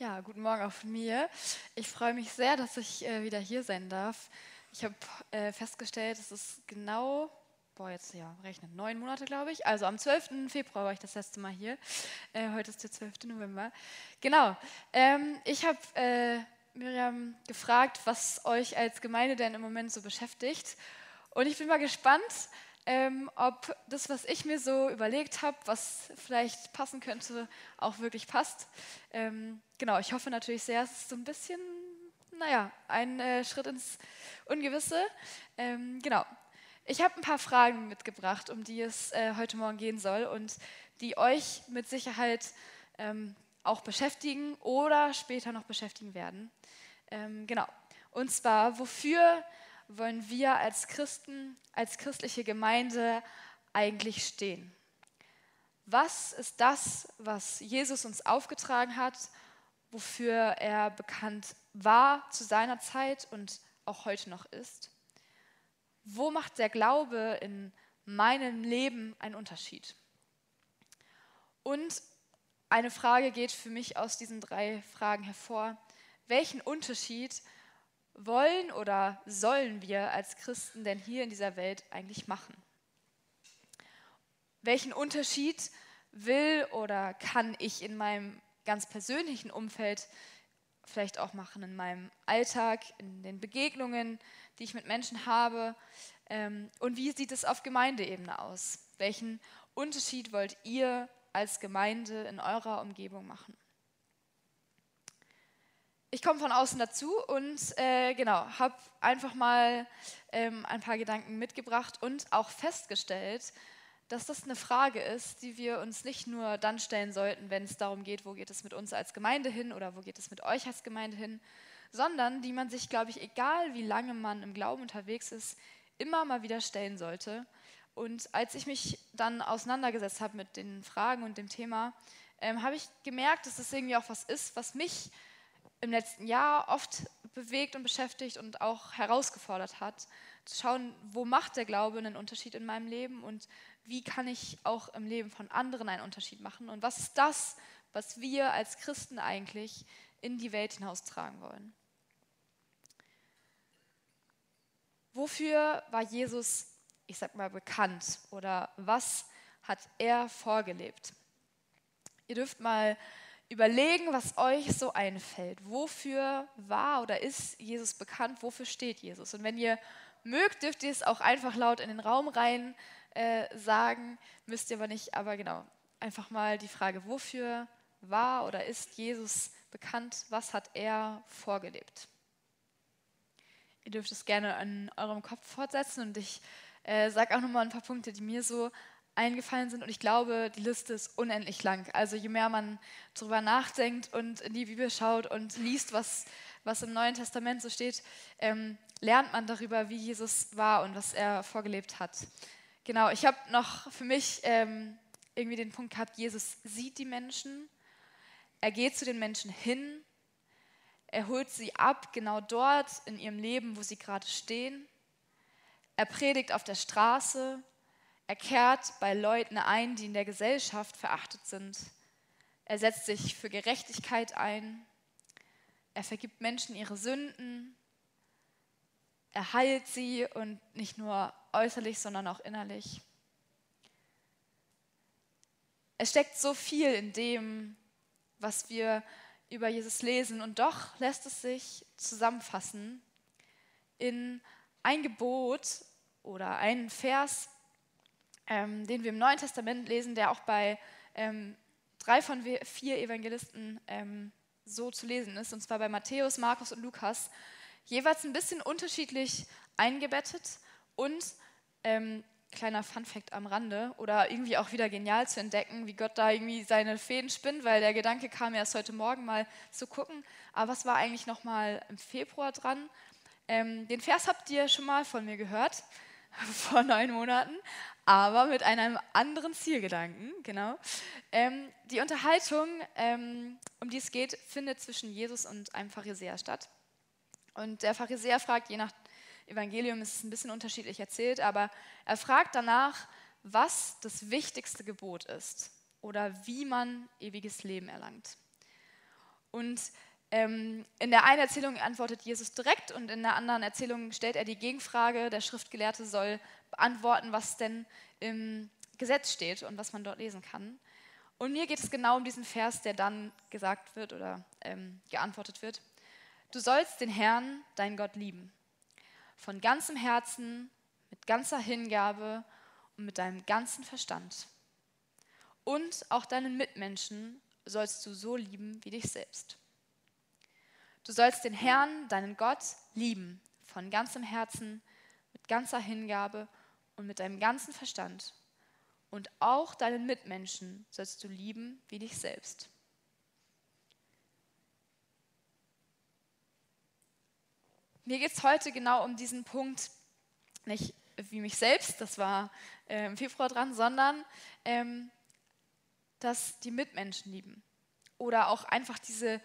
Ja, guten Morgen auch von mir. Ich freue mich sehr, dass ich äh, wieder hier sein darf. Ich habe äh, festgestellt, es ist genau, boah, jetzt ja, rechnen, neun Monate, glaube ich. Also am 12. Februar war ich das letzte Mal hier. Äh, heute ist der 12. November. Genau. Ähm, ich habe äh, Miriam gefragt, was euch als Gemeinde denn im Moment so beschäftigt. Und ich bin mal gespannt, ähm, ob das, was ich mir so überlegt habe, was vielleicht passen könnte, auch wirklich passt. Ähm, genau, ich hoffe natürlich sehr, es ist so ein bisschen, naja, ein äh, Schritt ins Ungewisse. Ähm, genau. Ich habe ein paar Fragen mitgebracht, um die es äh, heute Morgen gehen soll und die euch mit Sicherheit ähm, auch beschäftigen oder später noch beschäftigen werden. Ähm, genau. Und zwar, wofür wollen wir als Christen, als christliche Gemeinde eigentlich stehen? Was ist das, was Jesus uns aufgetragen hat, wofür er bekannt war zu seiner Zeit und auch heute noch ist? Wo macht der Glaube in meinem Leben einen Unterschied? Und eine Frage geht für mich aus diesen drei Fragen hervor. Welchen Unterschied wollen oder sollen wir als Christen denn hier in dieser Welt eigentlich machen? Welchen Unterschied will oder kann ich in meinem ganz persönlichen Umfeld vielleicht auch machen, in meinem Alltag, in den Begegnungen, die ich mit Menschen habe? Ähm, und wie sieht es auf Gemeindeebene aus? Welchen Unterschied wollt ihr als Gemeinde in eurer Umgebung machen? Ich komme von außen dazu und äh, genau, habe einfach mal ähm, ein paar Gedanken mitgebracht und auch festgestellt, dass das eine Frage ist, die wir uns nicht nur dann stellen sollten, wenn es darum geht, wo geht es mit uns als Gemeinde hin oder wo geht es mit euch als Gemeinde hin, sondern die man sich, glaube ich, egal wie lange man im Glauben unterwegs ist, immer mal wieder stellen sollte. Und als ich mich dann auseinandergesetzt habe mit den Fragen und dem Thema, ähm, habe ich gemerkt, dass das irgendwie auch was ist, was mich im letzten Jahr oft bewegt und beschäftigt und auch herausgefordert hat, zu schauen, wo macht der Glaube einen Unterschied in meinem Leben und wie kann ich auch im Leben von anderen einen Unterschied machen und was ist das, was wir als Christen eigentlich in die Welt hinaustragen wollen. Wofür war Jesus, ich sag mal, bekannt oder was hat er vorgelebt? Ihr dürft mal überlegen, was euch so einfällt. Wofür war oder ist Jesus bekannt? Wofür steht Jesus? Und wenn ihr mögt, dürft ihr es auch einfach laut in den Raum rein äh, sagen, müsst ihr aber nicht. Aber genau, einfach mal die Frage, wofür war oder ist Jesus bekannt? Was hat er vorgelebt? Ihr dürft es gerne an eurem Kopf fortsetzen und ich äh, sage auch nochmal ein paar Punkte, die mir so eingefallen sind. Und ich glaube, die Liste ist unendlich lang. Also je mehr man darüber nachdenkt und in die Bibel schaut und liest, was, was im Neuen Testament so steht, ähm, lernt man darüber, wie Jesus war und was er vorgelebt hat. Genau, ich habe noch für mich ähm, irgendwie den Punkt gehabt, Jesus sieht die Menschen, er geht zu den Menschen hin, er holt sie ab, genau dort in ihrem Leben, wo sie gerade stehen. Er predigt auf der Straße, er kehrt bei Leuten ein, die in der Gesellschaft verachtet sind. Er setzt sich für Gerechtigkeit ein. Er vergibt Menschen ihre Sünden. Er heilt sie und nicht nur äußerlich, sondern auch innerlich. Es steckt so viel in dem, was wir über Jesus lesen und doch lässt es sich zusammenfassen in ein Gebot oder einen Vers, ähm, den wir im Neuen Testament lesen, der auch bei ähm, drei von vier Evangelisten ähm, so zu lesen ist, und zwar bei Matthäus, Markus und Lukas, jeweils ein bisschen unterschiedlich eingebettet und ähm, kleiner Funfact am Rande oder irgendwie auch wieder genial zu entdecken, wie Gott da irgendwie seine Fäden spinnt, weil der Gedanke kam erst heute Morgen mal zu gucken, aber was war eigentlich noch mal im Februar dran? Ähm, den Vers habt ihr schon mal von mir gehört vor neun Monaten, aber mit einem anderen Zielgedanken, genau. Ähm, die Unterhaltung, ähm, um die es geht, findet zwischen Jesus und einem Pharisäer statt. Und der Pharisäer fragt, je nach Evangelium ist es ein bisschen unterschiedlich erzählt, aber er fragt danach, was das wichtigste Gebot ist oder wie man ewiges Leben erlangt. Und ähm, in der einen Erzählung antwortet Jesus direkt und in der anderen Erzählung stellt er die Gegenfrage. Der Schriftgelehrte soll beantworten, was denn im Gesetz steht und was man dort lesen kann. Und mir geht es genau um diesen Vers, der dann gesagt wird oder ähm, geantwortet wird. Du sollst den Herrn, dein Gott, lieben. Von ganzem Herzen, mit ganzer Hingabe und mit deinem ganzen Verstand. Und auch deinen Mitmenschen sollst du so lieben wie dich selbst. Du sollst den Herrn, deinen Gott, lieben, von ganzem Herzen, mit ganzer Hingabe und mit deinem ganzen Verstand. Und auch deinen Mitmenschen sollst du lieben wie dich selbst. Mir geht es heute genau um diesen Punkt, nicht wie mich selbst, das war äh, im Februar dran, sondern ähm, dass die Mitmenschen lieben. Oder auch einfach diese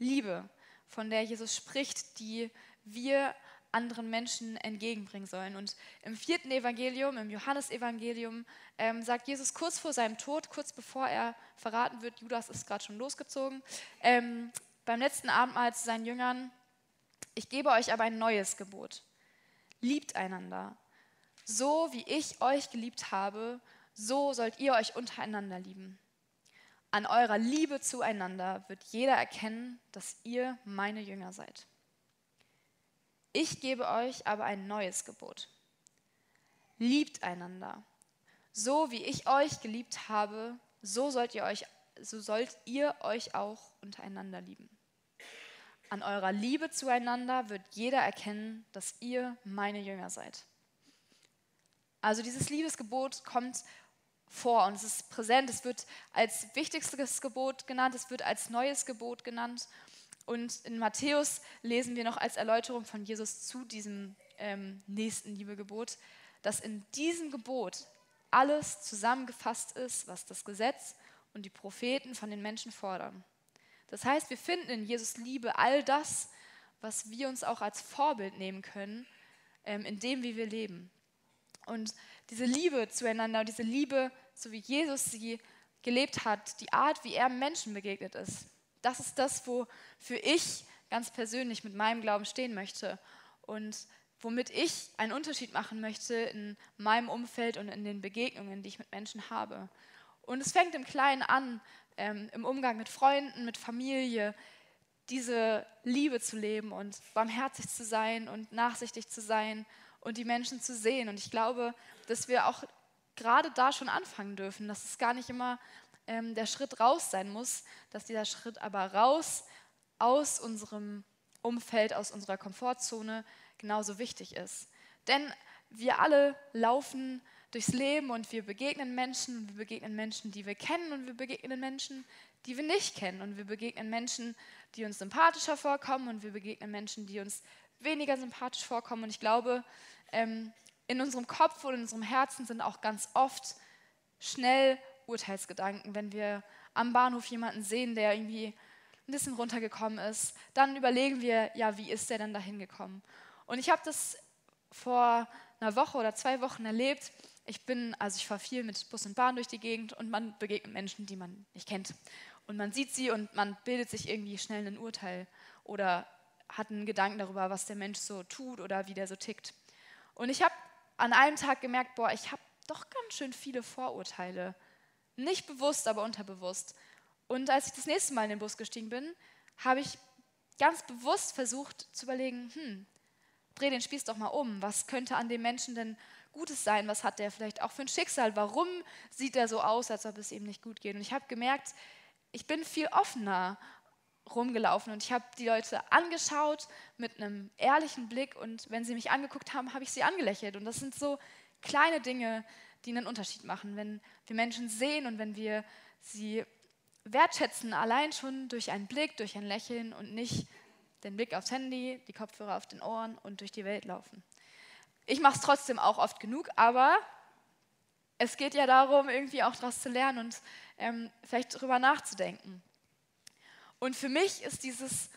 Liebe, von der Jesus spricht, die wir anderen Menschen entgegenbringen sollen. Und im vierten Evangelium, im Johannesevangelium, ähm, sagt Jesus kurz vor seinem Tod, kurz bevor er verraten wird, Judas ist gerade schon losgezogen, ähm, beim letzten Abendmahl zu seinen Jüngern, ich gebe euch aber ein neues Gebot. Liebt einander. So wie ich euch geliebt habe, so sollt ihr euch untereinander lieben. An eurer Liebe zueinander wird jeder erkennen, dass ihr meine Jünger seid. Ich gebe euch aber ein neues Gebot. Liebt einander. So wie ich euch geliebt habe, so sollt ihr euch, so sollt ihr euch auch untereinander lieben. An eurer Liebe zueinander wird jeder erkennen, dass ihr meine Jünger seid. Also dieses Liebesgebot kommt vor und es ist präsent. Es wird als wichtigstes Gebot genannt, es wird als neues Gebot genannt. Und in Matthäus lesen wir noch als Erläuterung von Jesus zu diesem ähm, nächsten Liebegebot, dass in diesem Gebot alles zusammengefasst ist, was das Gesetz und die Propheten von den Menschen fordern. Das heißt, wir finden in Jesus Liebe all das, was wir uns auch als Vorbild nehmen können, ähm, in dem, wie wir leben. Und diese Liebe zueinander, diese Liebe, so wie Jesus sie gelebt hat, die Art, wie er Menschen begegnet ist, das ist das, wofür ich ganz persönlich mit meinem Glauben stehen möchte und womit ich einen Unterschied machen möchte in meinem Umfeld und in den Begegnungen, die ich mit Menschen habe. Und es fängt im Kleinen an, ähm, im Umgang mit Freunden, mit Familie, diese Liebe zu leben und barmherzig zu sein und nachsichtig zu sein und die Menschen zu sehen. Und ich glaube, dass wir auch gerade da schon anfangen dürfen, dass es gar nicht immer ähm, der Schritt raus sein muss, dass dieser Schritt aber raus aus unserem Umfeld, aus unserer Komfortzone genauso wichtig ist. Denn wir alle laufen durchs Leben und wir begegnen Menschen, wir begegnen Menschen, die wir kennen und wir begegnen Menschen, die wir nicht kennen und wir begegnen Menschen, die uns sympathischer vorkommen und wir begegnen Menschen, die uns weniger sympathisch vorkommen. Und ich glaube, ähm, in unserem Kopf und in unserem Herzen sind auch ganz oft schnell Urteilsgedanken, wenn wir am Bahnhof jemanden sehen, der irgendwie ein bisschen runtergekommen ist, dann überlegen wir, ja, wie ist der denn da hingekommen? Und ich habe das vor einer Woche oder zwei Wochen erlebt. Ich bin, also ich fahre viel mit Bus und Bahn durch die Gegend und man begegnet Menschen, die man nicht kennt. Und man sieht sie und man bildet sich irgendwie schnell ein Urteil oder hat einen Gedanken darüber, was der Mensch so tut oder wie der so tickt. Und ich habe an einem Tag gemerkt, boah, ich habe doch ganz schön viele Vorurteile. Nicht bewusst, aber unterbewusst. Und als ich das nächste Mal in den Bus gestiegen bin, habe ich ganz bewusst versucht zu überlegen, hm, dreh den Spieß doch mal um. Was könnte an dem Menschen denn Gutes sein? Was hat der vielleicht auch für ein Schicksal? Warum sieht er so aus, als ob es ihm nicht gut geht? Und ich habe gemerkt, ich bin viel offener rumgelaufen und ich habe die Leute angeschaut mit einem ehrlichen Blick und wenn sie mich angeguckt haben, habe ich sie angelächelt. Und das sind so kleine Dinge, die einen Unterschied machen, wenn wir Menschen sehen und wenn wir sie wertschätzen, allein schon durch einen Blick, durch ein Lächeln und nicht den Blick aufs Handy, die Kopfhörer auf den Ohren und durch die Welt laufen. Ich mache es trotzdem auch oft genug, aber es geht ja darum, irgendwie auch daraus zu lernen und ähm, vielleicht darüber nachzudenken. Und für mich ist dieses,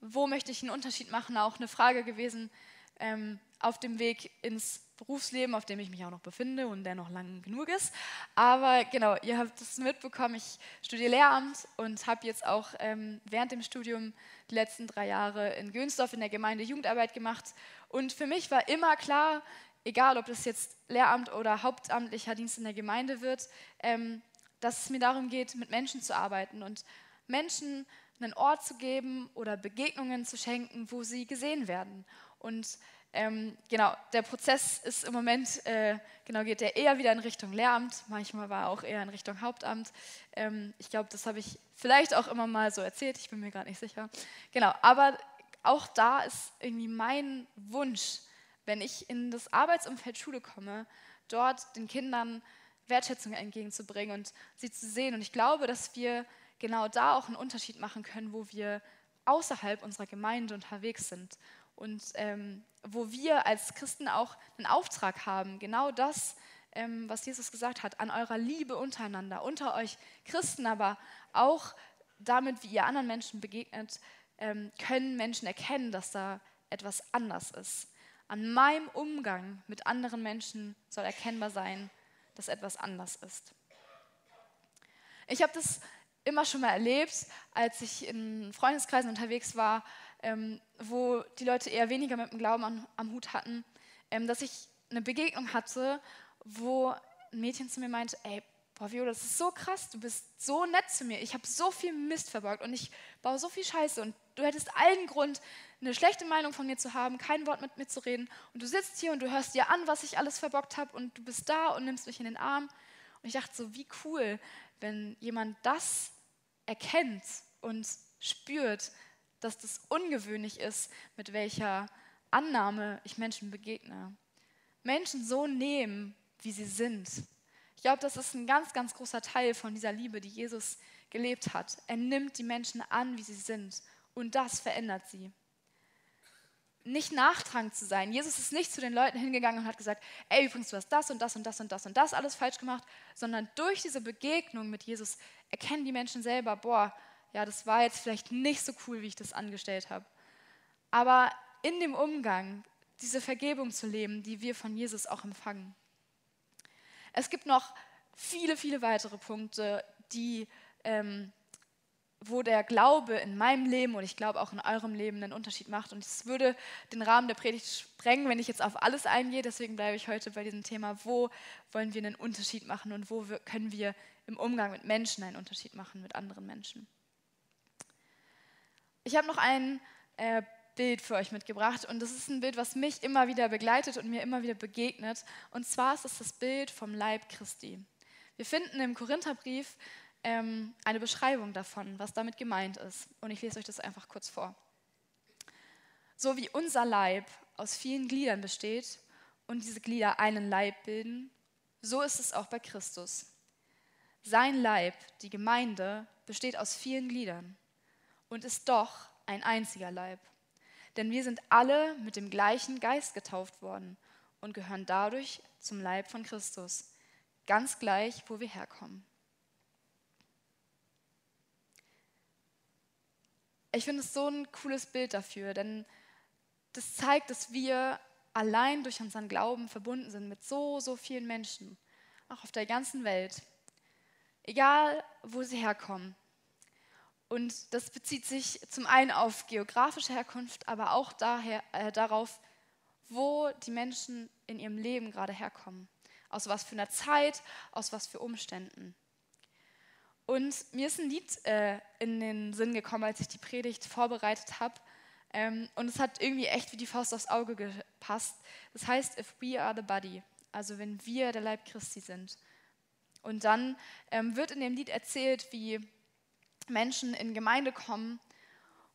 wo möchte ich einen Unterschied machen, auch eine Frage gewesen, ähm, auf dem Weg ins Berufsleben, auf dem ich mich auch noch befinde und der noch lang genug ist. Aber genau, ihr habt es mitbekommen, ich studiere Lehramt und habe jetzt auch ähm, während dem Studium die letzten drei Jahre in Gönsdorf in der Gemeinde Jugendarbeit gemacht. Und für mich war immer klar, egal ob das jetzt Lehramt oder hauptamtlicher Dienst in der Gemeinde wird, ähm, dass es mir darum geht, mit Menschen zu arbeiten und Menschen einen Ort zu geben oder Begegnungen zu schenken, wo sie gesehen werden. Und ähm, genau, der Prozess ist im Moment, äh, genau, geht der eher wieder in Richtung Lehramt, manchmal war er auch eher in Richtung Hauptamt. Ähm, ich glaube, das habe ich vielleicht auch immer mal so erzählt, ich bin mir gerade nicht sicher. Genau, aber auch da ist irgendwie mein Wunsch, wenn ich in das Arbeitsumfeld Schule komme, dort den Kindern Wertschätzung entgegenzubringen und sie zu sehen. Und ich glaube, dass wir genau da auch einen Unterschied machen können, wo wir außerhalb unserer Gemeinde unterwegs sind und ähm, wo wir als Christen auch einen Auftrag haben, genau das, ähm, was Jesus gesagt hat, an eurer Liebe untereinander, unter euch Christen, aber auch damit, wie ihr anderen Menschen begegnet, ähm, können Menschen erkennen, dass da etwas anders ist. An meinem Umgang mit anderen Menschen soll erkennbar sein, dass etwas anders ist. Ich habe das immer schon mal erlebt, als ich in Freundeskreisen unterwegs war, ähm, wo die Leute eher weniger mit dem Glauben am, am Hut hatten, ähm, dass ich eine Begegnung hatte, wo ein Mädchen zu mir meinte, ey, boah, Viola, das ist so krass, du bist so nett zu mir, ich habe so viel Mist verborgt und ich baue so viel Scheiße und du hättest allen Grund, eine schlechte Meinung von mir zu haben, kein Wort mit mir zu reden. Und du sitzt hier und du hörst dir an, was ich alles verbockt habe und du bist da und nimmst mich in den Arm. Und ich dachte so, wie cool, wenn jemand das erkennt und spürt, dass das ungewöhnlich ist, mit welcher Annahme ich Menschen begegne. Menschen so nehmen, wie sie sind. Ich glaube, das ist ein ganz, ganz großer Teil von dieser Liebe, die Jesus gelebt hat. Er nimmt die Menschen an, wie sie sind. Und das verändert sie. Nicht nachtragend zu sein. Jesus ist nicht zu den Leuten hingegangen und hat gesagt, ey, übrigens, du hast das und das und das und das und das alles falsch gemacht, sondern durch diese Begegnung mit Jesus erkennen die Menschen selber, boah, ja, das war jetzt vielleicht nicht so cool, wie ich das angestellt habe. Aber in dem Umgang, diese Vergebung zu leben, die wir von Jesus auch empfangen. Es gibt noch viele, viele weitere Punkte, die, ähm, wo der Glaube in meinem Leben und ich glaube auch in eurem Leben einen Unterschied macht. Und es würde den Rahmen der Predigt sprengen, wenn ich jetzt auf alles eingehe. Deswegen bleibe ich heute bei diesem Thema, wo wollen wir einen Unterschied machen und wo können wir im Umgang mit Menschen einen Unterschied machen, mit anderen Menschen. Ich habe noch ein äh, Bild für euch mitgebracht und das ist ein Bild, was mich immer wieder begleitet und mir immer wieder begegnet. Und zwar ist es das Bild vom Leib Christi. Wir finden im Korintherbrief ähm, eine Beschreibung davon, was damit gemeint ist. Und ich lese euch das einfach kurz vor. So wie unser Leib aus vielen Gliedern besteht und diese Glieder einen Leib bilden, so ist es auch bei Christus. Sein Leib, die Gemeinde, besteht aus vielen Gliedern und ist doch ein einziger Leib. Denn wir sind alle mit dem gleichen Geist getauft worden und gehören dadurch zum Leib von Christus, ganz gleich, wo wir herkommen. Ich finde es so ein cooles Bild dafür, denn das zeigt, dass wir allein durch unseren Glauben verbunden sind mit so, so vielen Menschen, auch auf der ganzen Welt. Egal, wo sie herkommen, und das bezieht sich zum einen auf geografische Herkunft, aber auch daher, äh, darauf, wo die Menschen in ihrem Leben gerade herkommen. Aus was für einer Zeit, aus was für Umständen. Und mir ist ein Lied äh, in den Sinn gekommen, als ich die Predigt vorbereitet habe. Ähm, und es hat irgendwie echt wie die Faust aufs Auge gepasst. Das heißt, if we are the body, also wenn wir der Leib Christi sind. Und dann ähm, wird in dem Lied erzählt, wie Menschen in Gemeinde kommen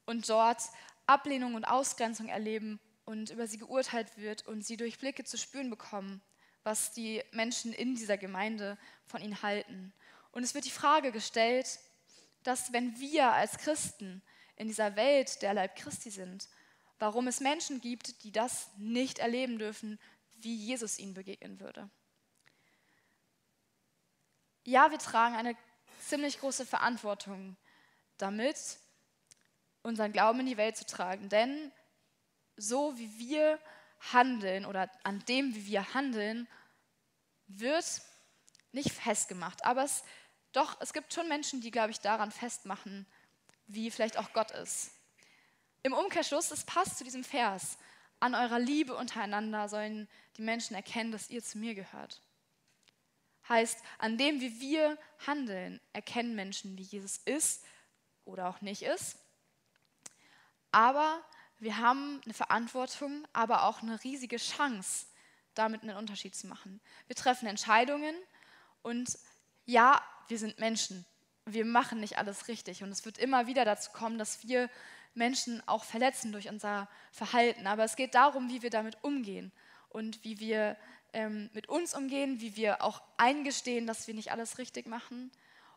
und dort Ablehnung und Ausgrenzung erleben und über sie geurteilt wird und sie durch Blicke zu spüren bekommen, was die Menschen in dieser Gemeinde von ihnen halten. Und es wird die Frage gestellt, dass wenn wir als Christen in dieser Welt der Leib Christi sind, warum es Menschen gibt, die das nicht erleben dürfen, wie Jesus ihnen begegnen würde. Ja, wir tragen eine ziemlich große Verantwortung damit, unseren Glauben in die Welt zu tragen. Denn so wie wir Handeln oder an dem, wie wir handeln, wird nicht festgemacht. Aber es, doch, es gibt schon Menschen, die, glaube ich, daran festmachen, wie vielleicht auch Gott ist. Im Umkehrschluss, es passt zu diesem Vers. An eurer Liebe untereinander sollen die Menschen erkennen, dass ihr zu mir gehört. Heißt, an dem, wie wir handeln, erkennen Menschen, wie Jesus ist oder auch nicht ist. Aber wir haben eine Verantwortung, aber auch eine riesige Chance, damit einen Unterschied zu machen. Wir treffen Entscheidungen und ja, wir sind Menschen. Wir machen nicht alles richtig und es wird immer wieder dazu kommen, dass wir Menschen auch verletzen durch unser Verhalten. Aber es geht darum, wie wir damit umgehen und wie wir ähm, mit uns umgehen, wie wir auch eingestehen, dass wir nicht alles richtig machen.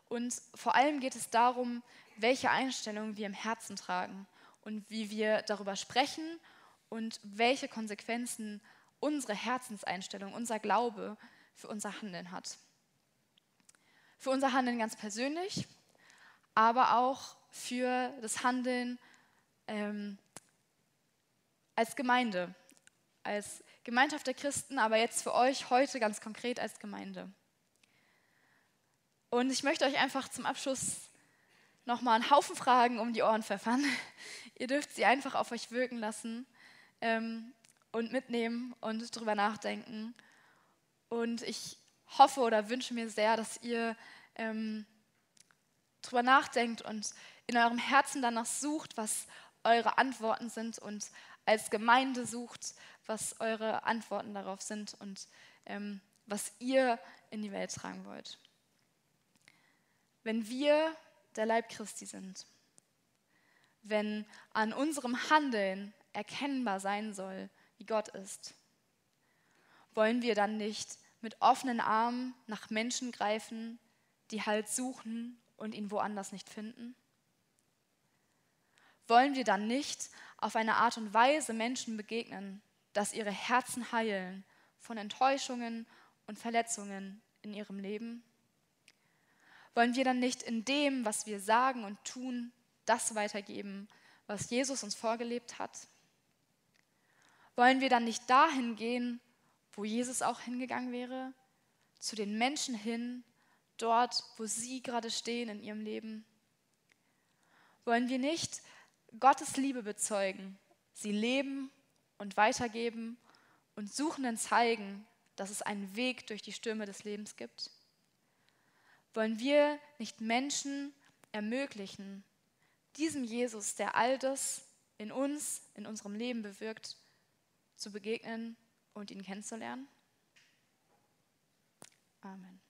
Und vor allem geht es darum, welche Einstellung wir im Herzen tragen und wie wir darüber sprechen und welche Konsequenzen unsere Herzenseinstellung, unser Glaube für unser Handeln hat. Für unser Handeln ganz persönlich, aber auch für das Handeln ähm, als Gemeinde, als Gemeinschaft der Christen, aber jetzt für euch heute ganz konkret als Gemeinde. Und ich möchte euch einfach zum Abschluss nochmal einen Haufen Fragen um die Ohren pfeffern. Ihr dürft sie einfach auf euch wirken lassen ähm, und mitnehmen und drüber nachdenken. Und ich hoffe oder wünsche mir sehr, dass ihr ähm, drüber nachdenkt und in eurem Herzen danach sucht, was eure Antworten sind und als Gemeinde sucht, was eure Antworten darauf sind und ähm, was ihr in die Welt tragen wollt. Wenn wir der Leib Christi sind, wenn an unserem Handeln erkennbar sein soll, wie Gott ist, wollen wir dann nicht mit offenen Armen nach Menschen greifen, die Halt suchen und ihn woanders nicht finden? Wollen wir dann nicht auf eine Art und Weise Menschen begegnen, dass ihre Herzen heilen von Enttäuschungen und Verletzungen in ihrem Leben? Wollen wir dann nicht in dem, was wir sagen und tun, das weitergeben, was Jesus uns vorgelebt hat? Wollen wir dann nicht dahin gehen, wo Jesus auch hingegangen wäre? Zu den Menschen hin, dort, wo sie gerade stehen in ihrem Leben? Wollen wir nicht Gottes Liebe bezeugen, sie leben und weitergeben und Suchenden zeigen, dass es einen Weg durch die Stürme des Lebens gibt? Wollen wir nicht Menschen ermöglichen, diesem Jesus, der all das in uns, in unserem Leben bewirkt, zu begegnen und ihn kennenzulernen? Amen.